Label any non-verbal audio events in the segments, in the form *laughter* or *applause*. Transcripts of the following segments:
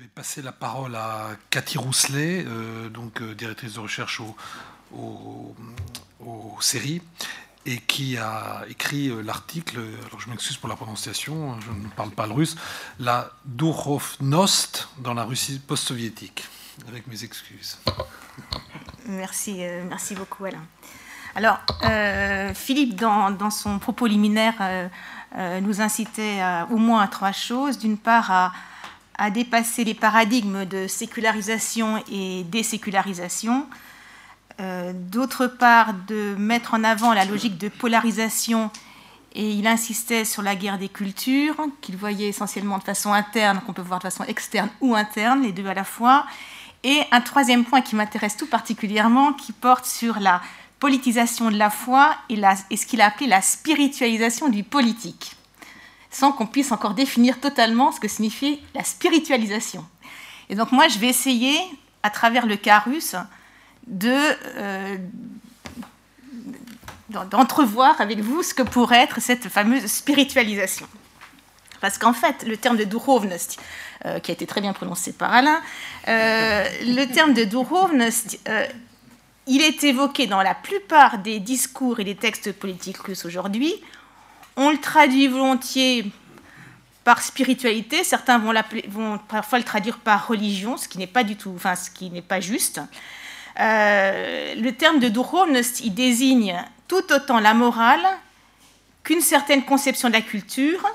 vais passer la parole à Cathy Rousselet, euh, donc euh, directrice de recherche aux séries, et qui a écrit euh, l'article, alors je m'excuse pour la prononciation, je ne parle pas le russe, la Durovnost dans la Russie post-soviétique, avec mes excuses. Merci, merci beaucoup Alain. Alors, Philippe, dans, son propos liminaire, nous incitait au moins à trois choses. D'une part, à à dépasser les paradigmes de sécularisation et désécularisation, euh, d'autre part de mettre en avant la logique de polarisation et il insistait sur la guerre des cultures, qu'il voyait essentiellement de façon interne, qu'on peut voir de façon externe ou interne, les deux à la fois. Et un troisième point qui m'intéresse tout particulièrement, qui porte sur la politisation de la foi et, et ce qu'il a appelé la spiritualisation du politique sans qu'on puisse encore définir totalement ce que signifie la spiritualisation. Et donc moi, je vais essayer, à travers le cas russe, de, euh, d'entrevoir avec vous ce que pourrait être cette fameuse spiritualisation. Parce qu'en fait, le terme de duhovnost, euh, qui a été très bien prononcé par Alain, euh, le terme de duhovnost, il est évoqué dans la plupart des discours et des textes politiques russes aujourd'hui on le traduit volontiers par spiritualité, certains vont, parfois le traduire par religion, ce qui n'est pas du tout, enfin ce qui n'est pas juste. Euh, le terme de duhovnost, il désigne tout autant la morale qu'une certaine conception de la culture,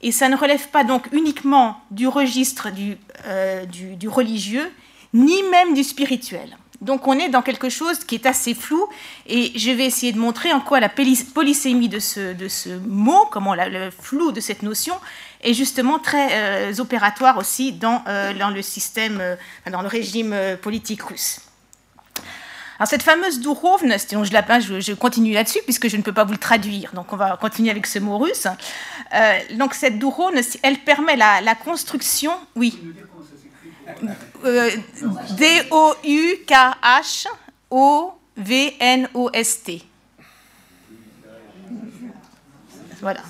et ça ne relève pas donc uniquement du registre du euh, religieux, ni même du spirituel. Donc on est dans quelque chose qui est assez flou et je vais essayer de montrer en quoi la polysémie de ce, de ce mot, comment le flou de cette notion est justement très euh, opératoire aussi dans, euh, dans le système, euh, dans le régime politique russe. Alors cette fameuse durovnost, je, je, je continue là-dessus puisque je ne peux pas vous le traduire, donc on va continuer avec ce mot russe. donc cette durovnost, elle permet la, la construction, oui. D-O-U-K-H-O-V-N-O-S-T. Voilà.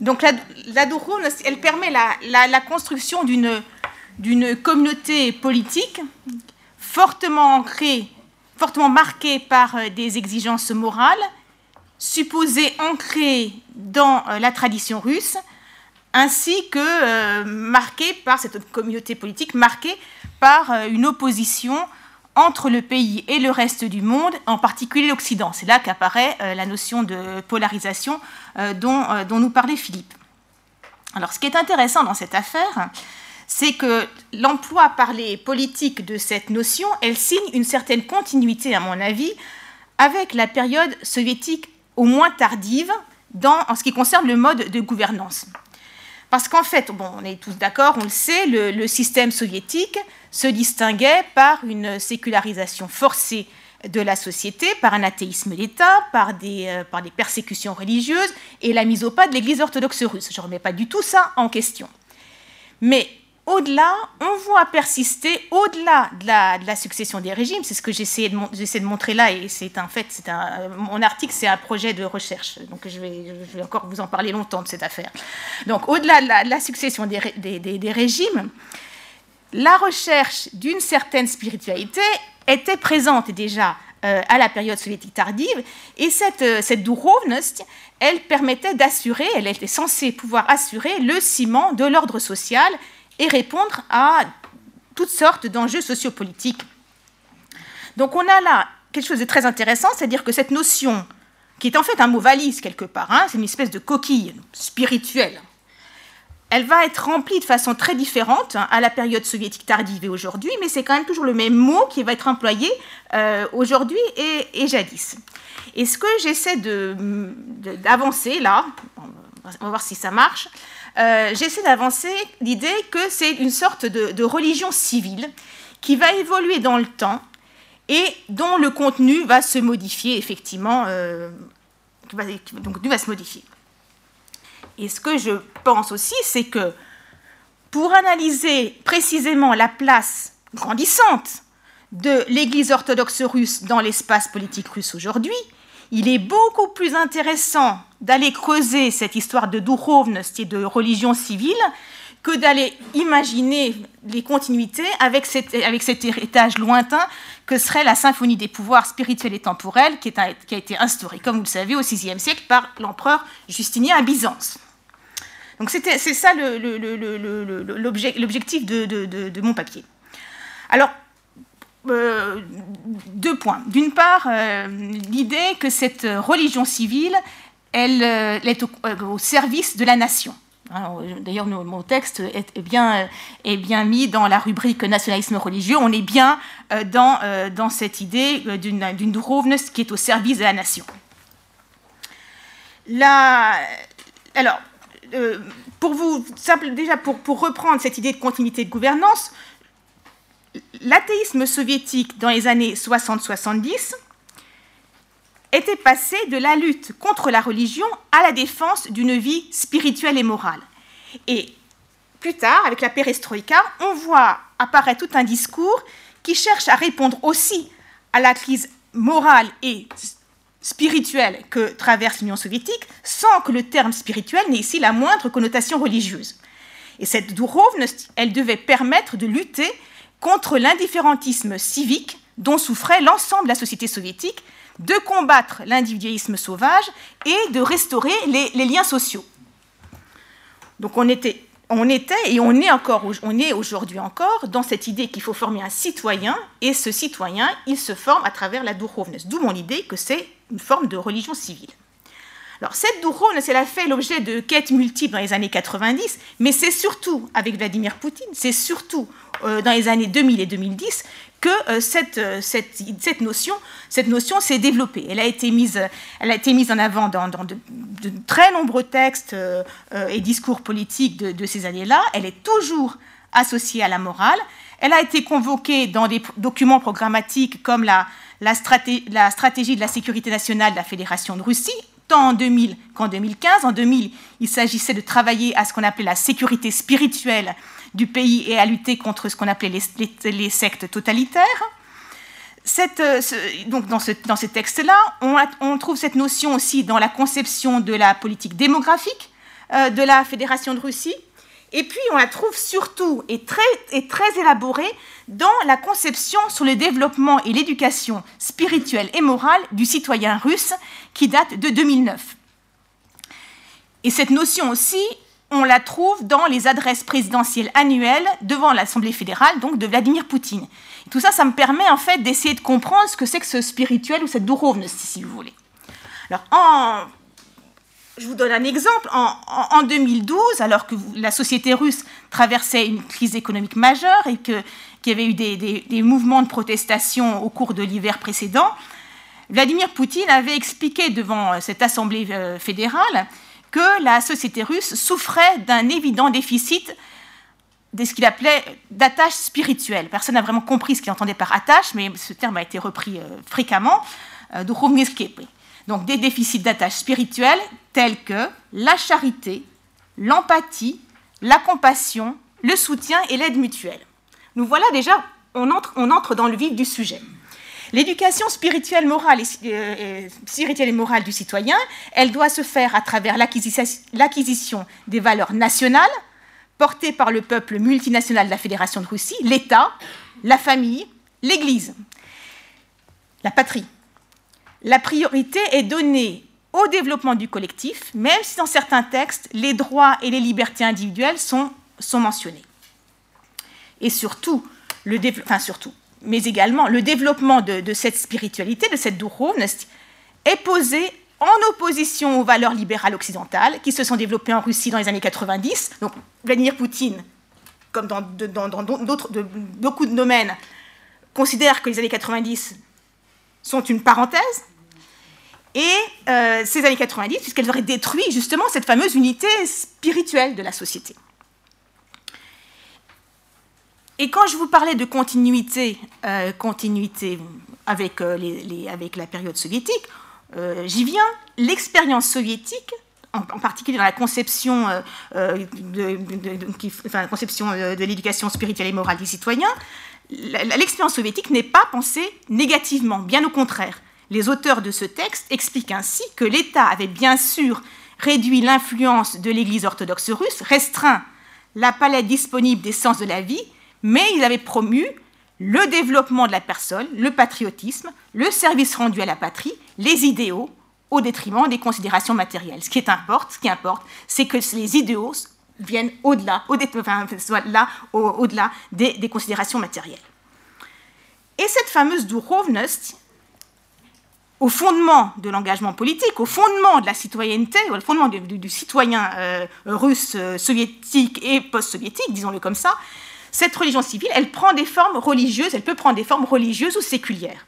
Donc la, la elle permet la, la, construction d'une communauté politique fortement ancrée, fortement marquée par euh, des exigences morales, supposées ancrées dans euh, la tradition russe, ainsi que euh, marquée par cette communauté politique, marquée par euh, une opposition entre le pays et le reste du monde, en particulier l'Occident. C'est là qu'apparaît euh, la notion de polarisation dont, nous parlait Philippe. Alors ce qui est intéressant dans cette affaire, c'est que l'emploi par les politiques de cette notion, elle signe une certaine continuité, à mon avis, avec la période soviétique au moins tardive en ce qui concerne le mode de gouvernance. Parce qu'en fait, on est tous d'accord, on le sait, le, système soviétique se distinguait par une sécularisation forcée de la société, par un athéisme d'État, par des, euh, par des persécutions religieuses et la mise au pas de l'Église orthodoxe russe. Je ne remets pas du tout ça en question. Mais au-delà, on voit persister, au-delà de la, succession des régimes, c'est ce que j'essaie de, montrer là, et c'est un fait, un, mon article, c'est un projet de recherche, donc je vais, encore vous en parler longtemps de cette affaire. Donc au-delà de, la, succession des, régimes, la recherche d'une certaine spiritualité était présente déjà euh, à la période soviétique tardive, et cette, euh, elle permettait d'assurer, elle était censée pouvoir assurer le ciment de l'ordre social et répondre à toutes sortes d'enjeux sociopolitiques. Donc on a là quelque chose de très intéressant, c'est-à-dire que cette notion, qui est en fait un mot valise quelque part, hein, c'est une espèce de coquille spirituelle, elle va être remplie de façon très différente à la période soviétique tardive et aujourd'hui, mais c'est quand même toujours le même mot qui va être employé euh, aujourd'hui et, jadis. Et ce que j'essaie d'avancer là, on va voir si ça marche, j'essaie d'avancer l'idée que c'est une sorte de, religion civile qui va évoluer dans le temps et dont le contenu va se modifier effectivement, euh, va se modifier. Et ce que je pense aussi, c'est que pour analyser précisément la place grandissante de l'Église orthodoxe russe dans l'espace politique russe aujourd'hui, il est beaucoup plus intéressant d'aller creuser cette histoire de duhovnost et de religion civile que d'aller imaginer les continuités avec cet, héritage lointain que serait la symphonie des pouvoirs spirituels et temporels qui a été instaurée, comme vous le savez, au VIe siècle par l'empereur Justinien à Byzance. Donc c'est ça l'objectif de, de, mon papier. Alors, euh, deux points. D'une part, euh, l'idée que cette religion civile, elle, euh, est au, service de la nation. D'ailleurs, mon texte est bien, mis dans la rubrique nationalisme religieux. On est bien dans, cette idée d'une Drouvenes qui est au service de la nation. La, alors, pour vous, déjà pour reprendre cette idée de continuité de gouvernance, l'athéisme soviétique dans les années 60-70 était passé de la lutte contre la religion à la défense d'une vie spirituelle et morale. Et plus tard, avec la perestroïka, on voit apparaître tout un discours qui cherche à répondre aussi à la crise morale et spirituelle que traverse l'Union soviétique, sans que le terme spirituel n'ait ici la moindre connotation religieuse. Et cette Dourovnost, elle devait permettre de lutter contre l'indifférentisme civique dont souffrait l'ensemble de la société soviétique, de combattre l'individualisme sauvage et de restaurer les, liens sociaux. Donc on était, on était et on est aujourd'hui encore dans cette idée qu'il faut former un citoyen et ce citoyen, il se forme à travers la Dourovnost. D'où mon idée que c'est une forme de religion civile. Alors cette Dourovnost, elle a fait l'objet de quêtes multiples dans les années 90, mais c'est surtout avec Vladimir Poutine, c'est surtout euh, dans les années 2000 et 2010 que euh, cette, euh, cette, cette, notion, cette notion s'est développée. Elle a été mise, elle a été mise en avant dans, de, très nombreux textes et discours politiques de, ces années-là. Elle est toujours associée à la morale. Elle a été convoquée dans des documents programmatiques comme la, la stratégie de la sécurité nationale de la Fédération de Russie, tant en 2000 qu'en 2015. En 2000, il s'agissait de travailler à ce qu'on appelait la sécurité spirituelle du pays et à lutter contre ce qu'on appelait les, sectes totalitaires. Euh, donc dans, ces textes-là, on, trouve cette notion aussi dans la conception de la politique démographique euh, de la Fédération de Russie. Et puis on la trouve surtout et très, et très élaborée dans la conception sur le développement et l'éducation spirituelle et morale du citoyen russe qui date de 2009. Et cette notion aussi, on la trouve dans les adresses présidentielles annuelles devant l'Assemblée fédérale, donc de Vladimir Poutine. tout ça, ça me permet en fait d'essayer de comprendre ce que c'est que ce spirituel ou cette dourovne, si vous voulez. Alors, en... je vous donne un exemple. En, 2012, alors que la société russe traversait une crise économique majeure et qu'il y avait eu des, mouvements de protestation au cours de l'hiver précédent, Vladimir Poutine avait expliqué devant cette Assemblée euh, fédérale que la société russe souffrait d'un évident déficit de ce qu'il appelait d'attache spirituelle. Personne n'a vraiment compris ce qu'il entendait par attache, mais ce terme a été repris euh, fréquemment, euh, Donc des déficits d'attache spirituelle tels que la charité, l'empathie, la compassion, le soutien et l'aide mutuelle. Nous voilà déjà, on entre, on entre dans le vif du sujet. L'éducation spirituelle, morale et, spirituelle et morale du citoyen, elle doit se faire à travers l'acquisition des valeurs nationales portées par le peuple multinational de la Fédération de Russie, l'État, la famille, l'Église, la patrie. La priorité est donnée au développement du collectif, même si dans certains textes, les droits et les libertés individuelles sont, mentionnés. Et surtout, le enfin surtout, mais également le développement de, cette spiritualité, de cette duhovnost, est posé en opposition aux valeurs libérales occidentales qui se sont développées en Russie dans les années 90. Donc Vladimir Poutine, comme dans, beaucoup de domaines, considère que les années 90 sont une parenthèse. Et euh, ces années 90, puisqu'elles auraient détruit justement cette fameuse unité spirituelle de la société. Et quand je vous parlais de continuité, euh, euh, avec, la période soviétique, j'y viens. L'expérience soviétique, en, particulier dans la conception de l'éducation spirituelle et morale des citoyens, l'expérience soviétique n'est pas pensée négativement, bien au contraire. Les auteurs de ce texte expliquent ainsi que l'État avait bien sûr réduit l'influence de l'Église orthodoxe russe, restreint la palette disponible des sens de la vie, mais il avait promu le développement de la personne, le patriotisme, le service rendu à la patrie, les idéaux, au détriment des considérations matérielles. Ce qui importe, ce qui importe, c'est que les idéaux viennent au-delà, au là, au-delà des, des, considérations matérielles. Et cette fameuse durovnost, au fondement de l'engagement politique, au fondement de la citoyenneté, au fondement du, citoyen euh, russe, euh, soviétique et post-soviétique, disons-le comme ça, cette religion civile, elle prend des formes religieuses, elle peut prendre des formes religieuses ou séculières.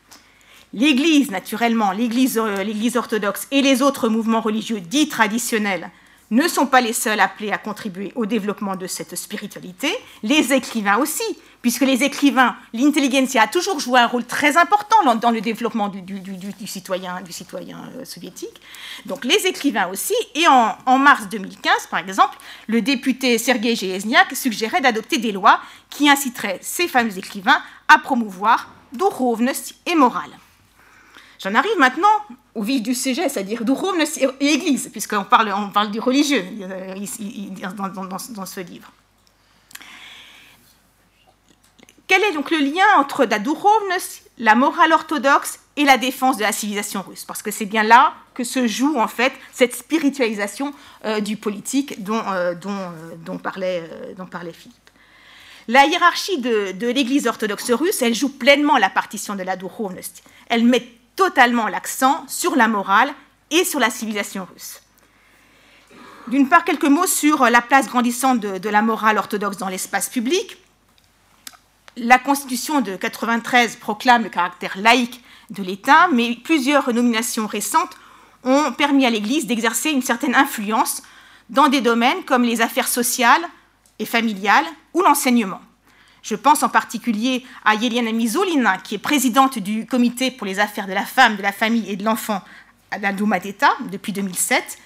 L'Église, naturellement, l'Église euh, orthodoxe et les autres mouvements religieux dits traditionnels ne sont pas les seuls appelés à contribuer au développement de cette spiritualité, les écrivains aussi, puisque les écrivains, l'intelligentsia a toujours joué un rôle très important dans le développement du, citoyen, euh, soviétique. Donc les écrivains aussi, et en, mars 2015, par exemple, le député Sergei Jelezniak suggérait d'adopter des lois qui inciteraient ces fameux écrivains à promouvoir durovnost et morale. J'en arrive maintenant au vif du sujet, c'est-à-dire duhovnost et Église, puisqu'on parle, on parle du religieux euh, dans, ce livre. Quel est donc le lien entre la la morale orthodoxe et la défense de la civilisation russe? Parce que c'est bien là que se joue en fait cette spiritualisation euh, du politique dont, euh, dont, parlait, dont parlait Philippe. La hiérarchie de, de l'Église orthodoxe russe, elle joue pleinement la partition de la. Elle met totalement l'accent sur la morale et sur la civilisation russe. D'une part, quelques mots sur la place grandissante de, la morale orthodoxe dans l'espace public. La Constitution de 93 proclame le caractère laïque de l'État, mais plusieurs nominations récentes ont permis à l'Église d'exercer une certaine influence dans des domaines comme les affaires sociales et familiales ou l'enseignement. Je pense en particulier à Yelena Mizulina, qui est présidente du comité pour les affaires de la femme, de la famille et de l'enfant à la Douma depuis 2007,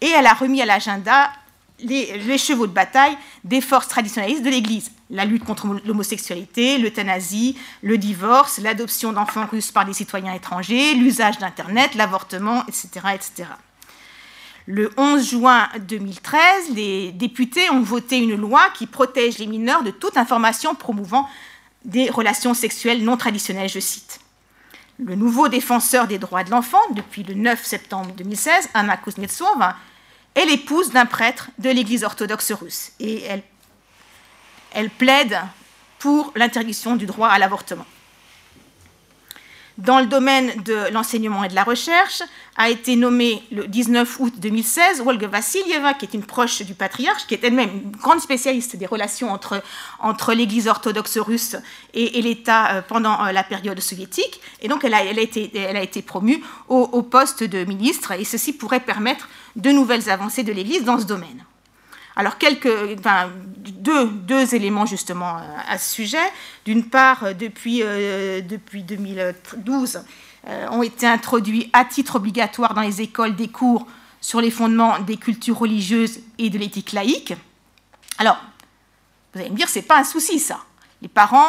et elle a remis à l'agenda les, chevaux de bataille des forces traditionnalistes de l'Église. La lutte contre l'homosexualité, l'euthanasie, le divorce, l'adoption d'enfants russes par des citoyens étrangers, l'usage d'Internet, l'avortement, etc. Le 11 juin 2013, les députés ont voté une loi qui protège les mineurs de toute information promouvant des relations sexuelles non traditionnelles, je cite. Le nouveau défenseur des droits de l'enfant, depuis le 9 septembre 2016, Anna Kuznetsova, est l'épouse d'un prêtre de l'Église orthodoxe russe et elle, elle plaide pour l'interdiction du droit à l'avortement. Dans le domaine de l'enseignement et de la recherche, a été nommée le 19 août 2016 Olga Vassilieva, qui est une proche du patriarche, qui est elle-même une grande spécialiste des relations entre, entre l'Église orthodoxe russe et, l'État euh, pendant euh, la période soviétique. Et donc, elle a, été, promue au poste de ministre, et ceci pourrait permettre de nouvelles avancées de l'Église dans ce domaine. Alors, quelques, deux, éléments justement euh, à ce sujet. D'une part, euh, depuis, euh, depuis 2012, ont été introduits à titre obligatoire dans les écoles des cours sur les fondements des cultures religieuses et de l'éthique laïque. Alors, vous allez me dire, c'est pas un souci ça. Les parents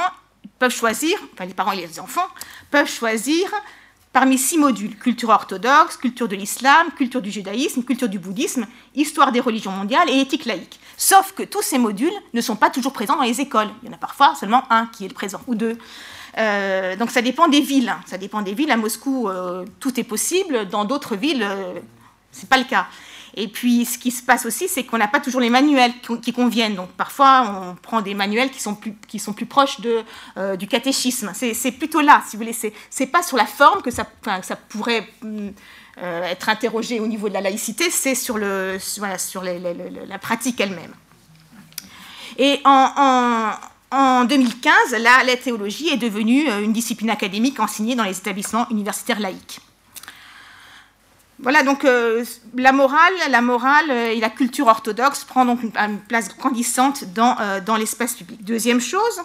peuvent choisir, enfin les parents et les enfants peuvent choisir Parmi six modules, culture orthodoxe, culture de l'islam, culture du judaïsme, culture du bouddhisme, histoire des religions mondiales et éthique laïque. Sauf que tous ces modules ne sont pas toujours présents dans les écoles. Il y en a parfois seulement un qui est présent, ou deux. Euh, donc ça dépend des villes. Ça dépend des villes. À Moscou, euh, tout est possible. Dans d'autres villes, euh, ce n'est pas le cas. Et puis, ce qui se passe aussi, c'est qu'on n'a pas toujours les manuels qui, conviennent. Donc, parfois, on prend des manuels qui sont plus, qui sont plus proches de, euh, du catéchisme. C'est plutôt là, si vous voulez. C'est pas sur la forme que ça, ça pourrait euh, être interrogé au niveau de la laïcité, c'est sur, le, voilà, sur la pratique elle-même. Et en 2015, la, la théologie est devenue euh, une discipline académique enseignée dans les établissements universitaires laïques. Voilà, donc euh, la morale, la morale euh, et la culture orthodoxe prend donc une, place grandissante dans, euh, dans l'espace public. Deuxième chose,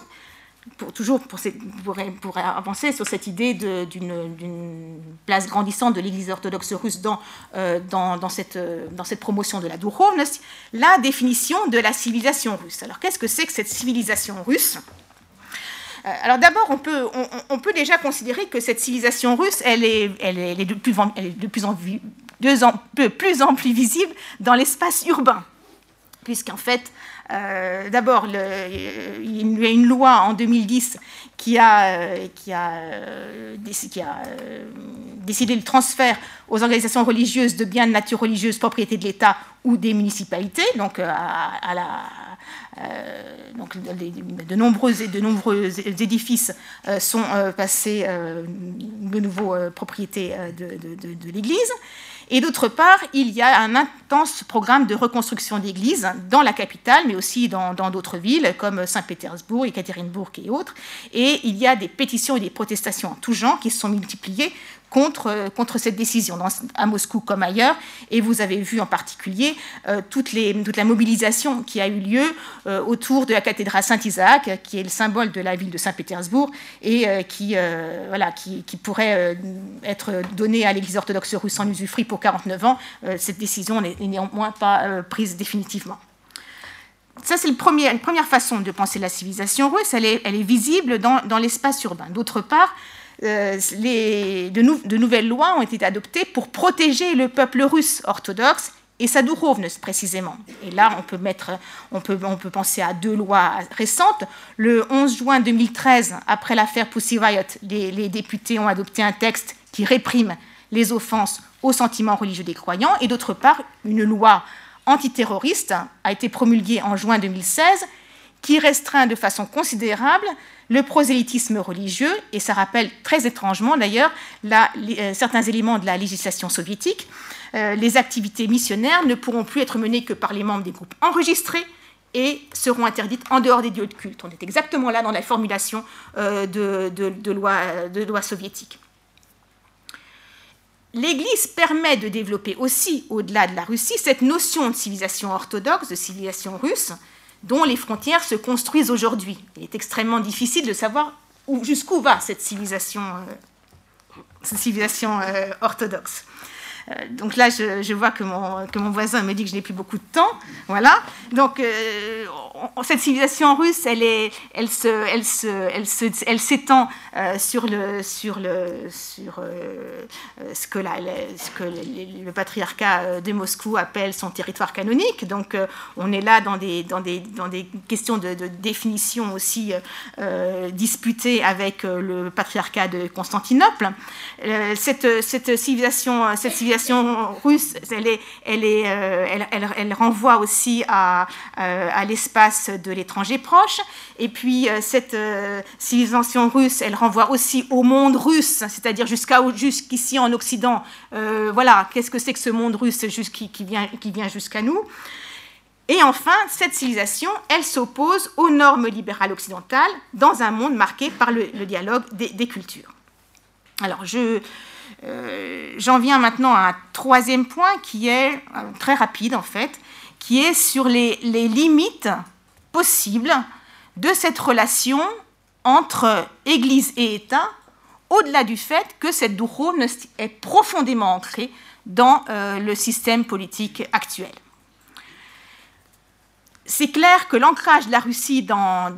pour, toujours pour, pour, avancer sur cette idée d'une place grandissante de l'Église orthodoxe russe dans, cette, promotion de la duhovnost, la définition de la civilisation russe. Alors qu'est-ce que c'est que cette civilisation russe? Alors d'abord, on peut, on, peut, déjà considérer que cette civilisation russe, elle est, de, plus, elle est de plus, en, plus en plus visible dans l'espace urbain. puisqu'en fait, euh, d'abord, il y a une loi en 2010 qui a, qui a décidé le transfert aux organisations religieuses de biens de nature religieuse, propriété de l'État ou des municipalités, donc de, nombreux, édifices sont passés de nouveau propriété de l'Église. Et d'autre part, il y a un intense programme de reconstruction d'églises dans la capitale, mais aussi dans d'autres villes comme Saint-Pétersbourg, Ekaterinbourg et autres. Et il y a des pétitions et des protestations en tout genre qui se sont multipliées contre, contre cette décision, à Moscou comme ailleurs. Et vous avez vu en particulier euh, toute, la mobilisation qui a eu lieu euh, autour de la cathédrale Saint-Isaac, qui est le symbole de la ville de Saint-Pétersbourg et euh, qui, pourrait être donnée à l'Église orthodoxe russe en usufruit pour 49 ans. cette décision n'est néanmoins pas prise définitivement. Ça, c'est une première façon de penser la civilisation russe. Elle est, visible dans l'espace urbain. D'autre part, euh, les, de, nouvelles lois ont été adoptées pour protéger le peuple russe orthodoxe et sa précisément. Et là, on peut penser à deux lois récentes. Le 11 juin 2013, après l'affaire Pussy Riot, les, les, députés ont adopté un texte qui réprime les offenses aux sentiments religieux des croyants. Et d'autre part, une loi antiterroriste a été promulguée en juin 2016 qui restreint de façon considérable le prosélytisme religieux, et ça rappelle très étrangement d'ailleurs euh, certains éléments de la législation soviétique. Euh, les activités missionnaires ne pourront plus être menées que par les membres des groupes enregistrés et seront interdites en dehors des lieux de culte. On est exactement là dans la formulation euh, de, de, de loi soviétique. L'Église permet de développer aussi, au-delà de la Russie, cette notion de civilisation orthodoxe, de civilisation russe, dont les frontières se construisent aujourd'hui. Il est extrêmement difficile de savoir jusqu'où va cette civilisation, euh, civilisation euh, orthodoxe. Euh, donc là, je, vois que mon, voisin me dit que je n'ai plus beaucoup de temps. Voilà. Donc, euh, cette civilisation russe, elle, se, elle, se, elle, se, elle s'étend euh, sur, le, sur, le, sur ce que, la, ce que le, patriarcat de Moscou appelle son territoire canonique. Donc, on est là dans des, dans des, dans des questions de, de définition aussi disputées avec le patriarcat de Constantinople. cette, cette civilisation, cette civilisation russe, elle, est, elle, euh, renvoie aussi à, euh, à l'espace de l'étranger proche. Et puis, euh, cette civilisation russe, elle renvoie aussi au monde russe, c'est-à-dire jusqu'ici en Occident. voilà, qu'est-ce que c'est que ce monde russe qui, vient, jusqu'à nous? Et enfin, cette civilisation, elle s'oppose aux normes libérales occidentales dans un monde marqué par le, dialogue des, cultures. Alors, je, euh, j'en viens maintenant à un troisième point qui est euh, très rapide en fait, qui est sur les, limites possibles de cette relation entre Église et État, au-delà du fait que cette duhovnost est profondément ancrée dans euh, le système politique actuel. C'est clair que l'ancrage de la Russie dans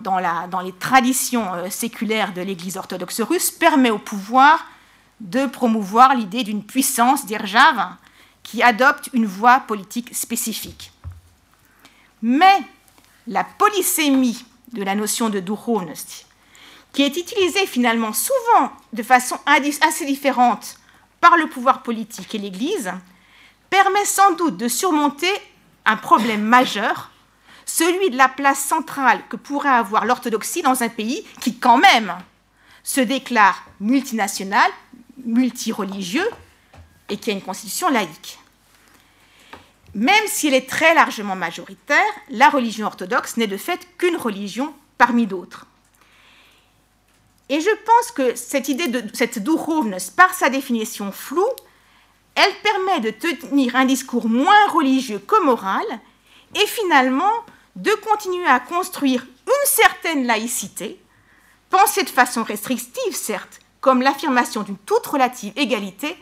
les traditions séculaires de l'Église orthodoxe russe permet au pouvoir de promouvoir l'idée d'une puissance d'Irjav qui adopte une voie politique spécifique. Mais la polysémie de la notion de duhovnost, qui est utilisée finalement souvent de façon assez différente par le pouvoir politique et l'Église, permet sans doute de surmonter un problème majeur, celui de la place centrale que pourrait avoir l'orthodoxie dans un pays qui quand même se déclare multinational, multireligieux et qui a une constitution laïque. Même si elle est très largement majoritaire, la religion orthodoxe n'est de fait qu'une religion parmi d'autres. Et je pense que cette idée de cette duhovnost, par sa définition floue, elle permet de tenir un discours moins religieux que moral et finalement de continuer à construire une certaine laïcité, pensée de façon restrictive certes, comme l'affirmation d'une toute relative égalité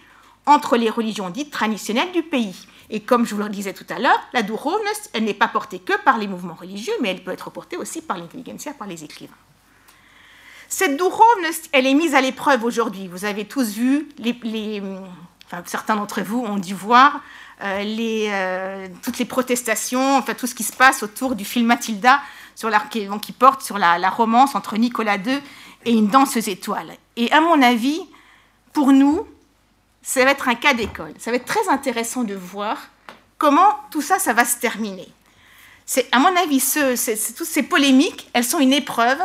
entre les religions dites traditionnelles du pays. Et comme je vous le disais tout à l'heure, la duhovnost, elle n'est pas portée que par les mouvements religieux, mais elle peut être portée aussi par l'intelligentsia, par les écrivains. Cette duhovnost, elle est mise à l'épreuve aujourd'hui. Vous avez tous vu certains d'entre vous ont dû voir les, toutes les protestations, enfin tout ce qui se passe autour du film Mathilda, sur la, qui, qui, porte sur la, la, romance entre Nicolas II et une danseuse étoile. Et à mon avis, pour nous, ça va être un cas d'école. Ça va être très intéressant de voir comment tout ça, ça va se terminer. C'est, à mon avis, toutes ces polémiques, elles sont une épreuve,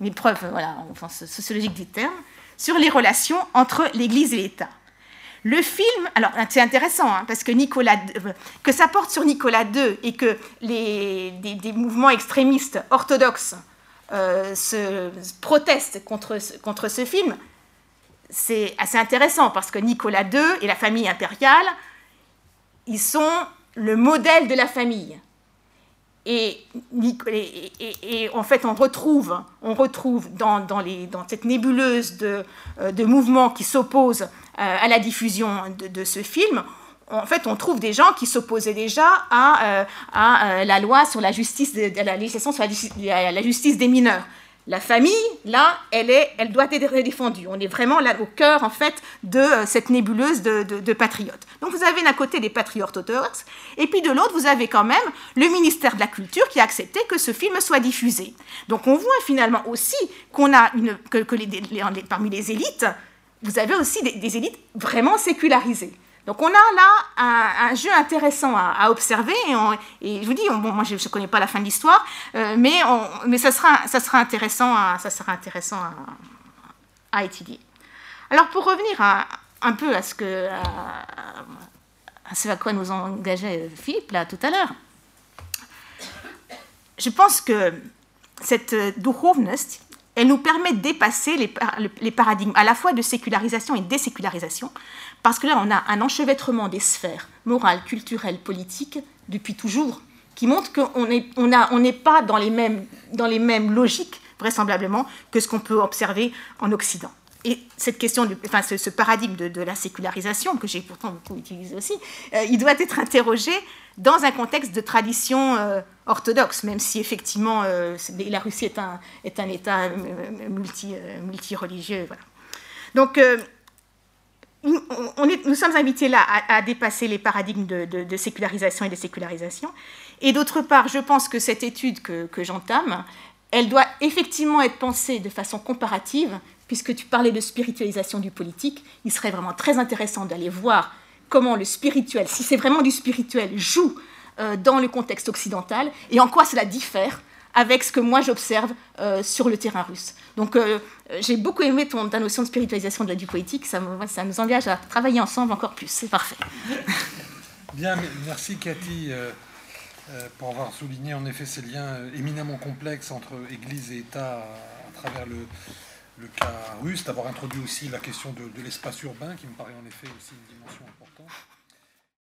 une épreuve voilà, enfin, sociologique du terme, sur les relations entre l'Église et l'État. Le film, alors c'est intéressant, hein, parce que, Nicolas, euh, que ça porte sur Nicolas II et que les, des, mouvements extrémistes orthodoxes euh, se, protestent contre, contre ce film, c'est assez intéressant, parce que Nicolas II et la famille impériale, ils sont le modèle de la famille. Et, en fait, on retrouve, on retrouve dans, cette nébuleuse de, euh, mouvements qui s'opposent euh, à la diffusion de, ce film, en fait, on trouve des gens qui s'opposaient déjà à, euh, la loi sur la justice, de, la législation sur la justice des mineurs. La famille, là, elle, est, elle doit être défendue. On est vraiment là au cœur, en fait, de euh, cette nébuleuse de, patriotes. Donc vous avez d'un côté des patriotes orthodoxes, et puis de l'autre, vous avez quand même le ministère de la Culture qui a accepté que ce film soit diffusé. Donc on voit finalement aussi qu'on a que, parmi les élites, vous avez aussi des élites vraiment sécularisées. Donc on a là un, jeu intéressant à, observer et, je vous dis, moi je ne connais pas la fin de l'histoire, euh, mais, mais ça, sera, ça sera intéressant, à, ça sera intéressant à, étudier. Alors pour revenir un peu à ce, que, à, à quoi nous engageait Philippe là tout à l'heure, je pense que cette duhovnost, elle nous permet de dépasser les, paradigmes à la fois de sécularisation et de désécularisation, parce que là, on a un enchevêtrement des sphères morales, culturelles, politiques, depuis toujours, qui montre qu'on n'est pas dans les mêmes logiques, vraisemblablement, que ce qu'on peut observer en Occident. Et cette question, enfin, ce, paradigme de, la sécularisation, que j'ai pourtant beaucoup utilisé aussi, euh, il doit être interrogé dans un contexte de tradition euh, orthodoxe, même si effectivement euh, la Russie est un, est un État multi, multi-religieux. Voilà. Donc, nous sommes invités là à, dépasser les paradigmes de, sécularisation et de sécularisation. Et d'autre part, je pense que cette étude que, j'entame, elle doit effectivement être pensée de façon comparative, puisque tu parlais de spiritualisation du politique. Il serait vraiment très intéressant d'aller voir comment le spirituel, si c'est vraiment du spirituel, joue euh, dans le contexte occidental et en quoi cela diffère avec ce que moi j'observe euh, sur le terrain russe. Donc euh, j'ai beaucoup aimé ton, ta notion de spiritualisation de la, du politique, ça, nous engage à travailler ensemble encore plus, c'est parfait. *laughs* Bien, merci Cathy pour avoir souligné en effet ces liens éminemment complexes entre Église et État à, travers le, le, cas russe, d'avoir introduit aussi la question de, l'espace urbain qui me paraît en effet aussi une dimension importante.